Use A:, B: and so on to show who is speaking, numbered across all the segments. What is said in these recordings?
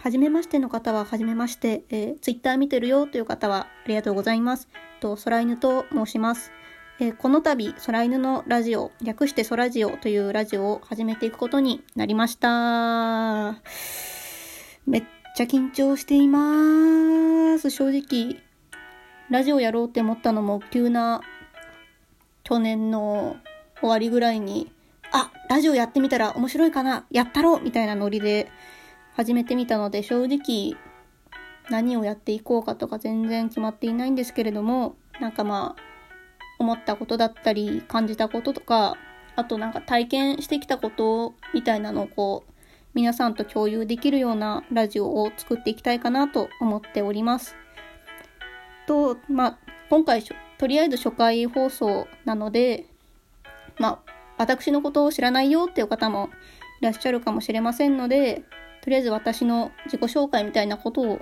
A: 初めましての方は初めまして、えー、ツイッター見てるよという方はありがとうございます。と、空犬と申します。えーこの度、空犬のラジオ、略して空ジオというラジオを始めていくことになりました。めっちゃ緊張しています。正直、ラジオやろうって思ったのも急な去年の終わりぐらいに、あ、ラジオやってみたら面白いかなやったろうみたいなノリで始めてみたので、正直何をやっていこうかとか全然決まっていないんですけれども、なんかまあ、思ったことだったり、感じたこととか、あとなんか体験してきたことみたいなのをこう、皆さんと共有できるようなラジオを作っていきたいかなと思っております。と、まあ、今回、とりあえず初回放送なので、まあ、私のことを知らないよっていう方もいらっしゃるかもしれませんので、とりあえず私の自己紹介みたいなことを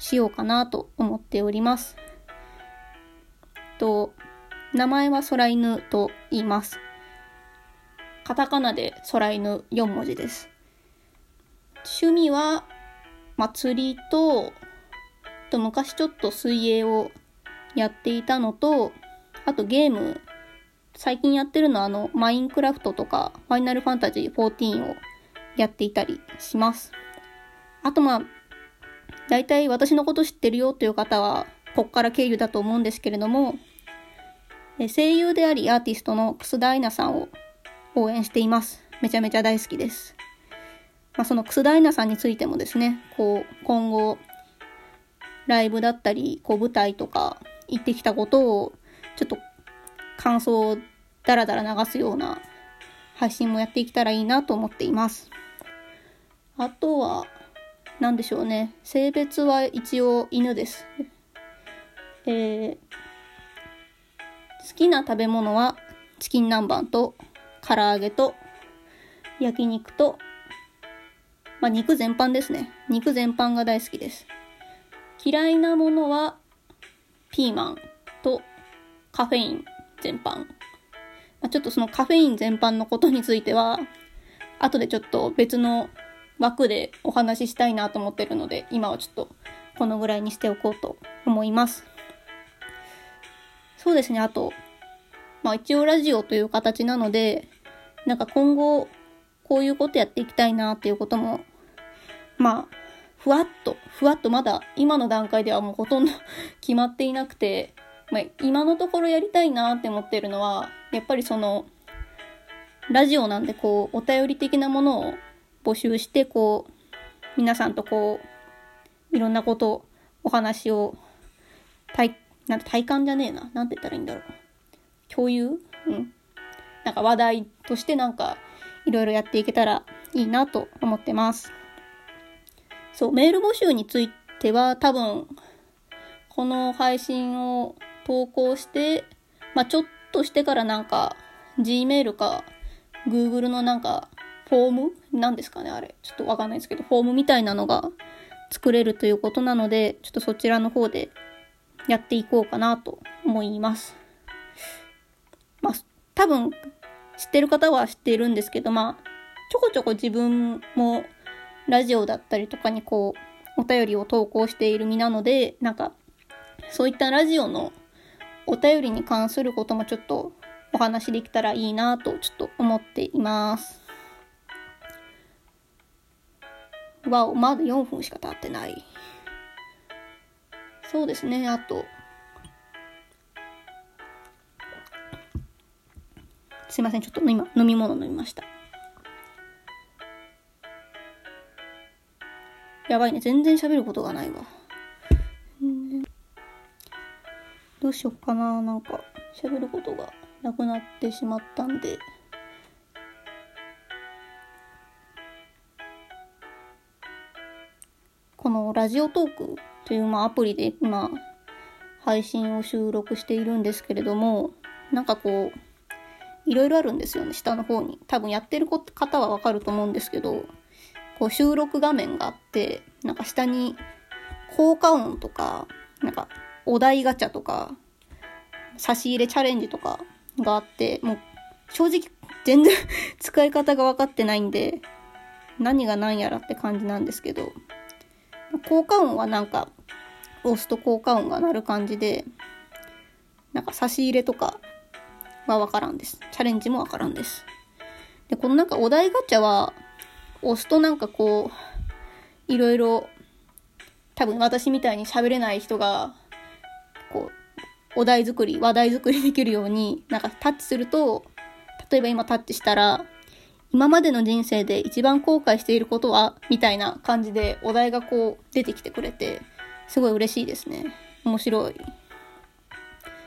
A: しようかなと思っております。と、名前は空犬と言います。カタカナで空犬4文字です。趣味は、祭りと、と昔ちょっと水泳をやっていたのと、あとゲーム、最近やってるのはあの、マインクラフトとか、ファイナルファンタジー14をやっていたりします。あとまあ、大体私のこと知ってるよという方は、こっから経由だと思うんですけれども、え声優でありアーティストの楠田愛菜さんを応援しています。めちゃめちゃ大好きです。まあ、その楠田愛菜さんについてもですね、こう、今後、ライブだったり、こう、舞台とか、行ってきたことを、ちょっと、感想をダラダラ流すような配信もやっていけたらいいなと思っています。あとは、なんでしょうね。性別は一応犬です。えー、好きな食べ物はチキン南蛮と唐揚げと焼肉と、まあ、肉全般ですね。肉全般が大好きです。嫌いなものはピーマンとカフェイン全般。まあ、ちょっとそのカフェイン全般のことについては、後でちょっと別の枠でお話ししたいなと思ってるので、今はちょっとこのぐらいにしておこうと思います。そうですね、あと、まあ一応ラジオという形なので、なんか今後、こういうことやっていきたいなっていうことも、まあ、ふわっと、ふわっとまだ今の段階ではもうほとんど決まっていなくて、まあ今のところやりたいなって思ってるのは、やっぱりその、ラジオなんでこう、お便り的なものを募集して、こう、皆さんとこう、いろんなこと、お話を、体、なんて体感じゃねえな。なんて言ったらいいんだろう。共有？うん。なんか話題としてなんか、いろいろやっていけたらいいなと思ってます。そう、メール募集については多分、この配信を投稿して、まあちょっとしてからなんか、Gmail か、Google のなんか、フォーム？なんですかねあれ。ちょっとわかんないですけど、フォームみたいなのが作れるということなので、ちょっとそちらの方でやっていこうかなと思います。まあ、多分、知ってる方は知っているんですけど、まあ、ちょこちょこ自分もラジオだったりとかにこう、お便りを投稿している身なので、なんか、そういったラジオのお便りに関することもちょっとお話できたらいいなとちょっと思っています。わお、まだ4分しか経ってない。そうですね、あと。すいません、ちょっと今、飲み物飲みました。やばいね、全然喋ることがないわ。どうしよっかな、なんか、喋ることがなくなってしまったんで。ラジオトークという、まあ、アプリで今、配信を収録しているんですけれども、なんかこう、いろいろあるんですよね、下の方に。多分やってる方はわかると思うんですけど、こう収録画面があって、なんか下に効果音とか、なんかお題ガチャとか、差し入れチャレンジとかがあって、もう正直全然 使い方が分かってないんで、何が何やらって感じなんですけど、効果音はなんか、押すと効果音が鳴る感じで、なんか差し入れとかはわからんです。チャレンジもわからんです。で、このなんかお題ガチャは、押すとなんかこう、いろいろ、多分私みたいに喋れない人が、こう、お題作り、話題作りできるように、なんかタッチすると、例えば今タッチしたら、今までの人生で一番後悔していることはみたいな感じでお題がこう出てきてくれて、すごい嬉しいですね。面白い。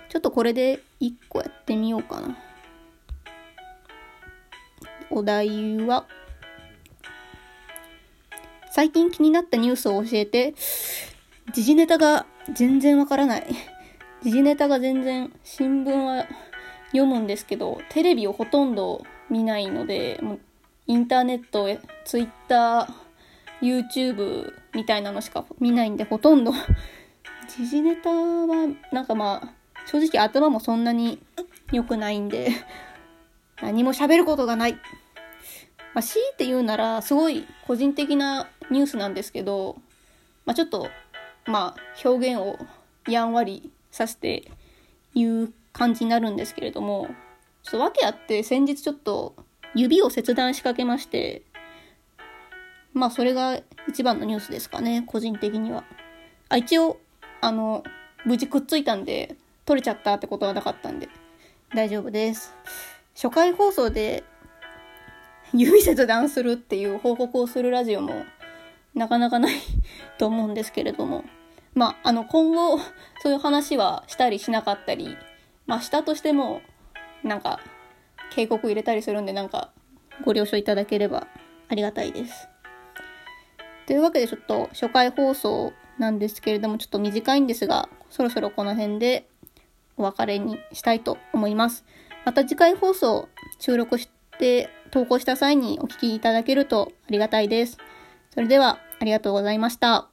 A: ちょっとこれで1個やってみようかな。お題は、最近気になったニュースを教えて、時事ネタが全然わからない。時事ネタが全然、新聞は読むんですけど、テレビをほとんど見ないので、もうインターネット、ツイッター、YouTube みたいなのしか見ないんで、ほとんど 時事ネタは、なんかまあ、正直頭もそんなに良くないんで何も喋ることがない。まあ、強いて言うなら、すごい個人的なニュースなんですけど、まあ、ちょっと、まあ、表現をやんわりさせて言う感じになるんですけれども、ちょっと訳あって先日ちょっと指を切断しかけまして、まあそれが一番のニュースですかね、個人的には。あ、一応、あの、無事くっついたんで、取れちゃったってことはなかったんで、大丈夫です。初回放送で指切断するっていう報告をするラジオもなかなかない と思うんですけれども、まあ、あの、今後、そういう話はしたりしなかったり、まあ、したとしても、なんか、警告入れたりするんで、なんか、ご了承いただければありがたいです。というわけで、ちょっと初回放送なんですけれども、ちょっと短いんですが、そろそろこの辺でお別れにしたいと思います。また次回放送収録して投稿した際にお聞きいただけるとありがたいです。それではありがとうございました。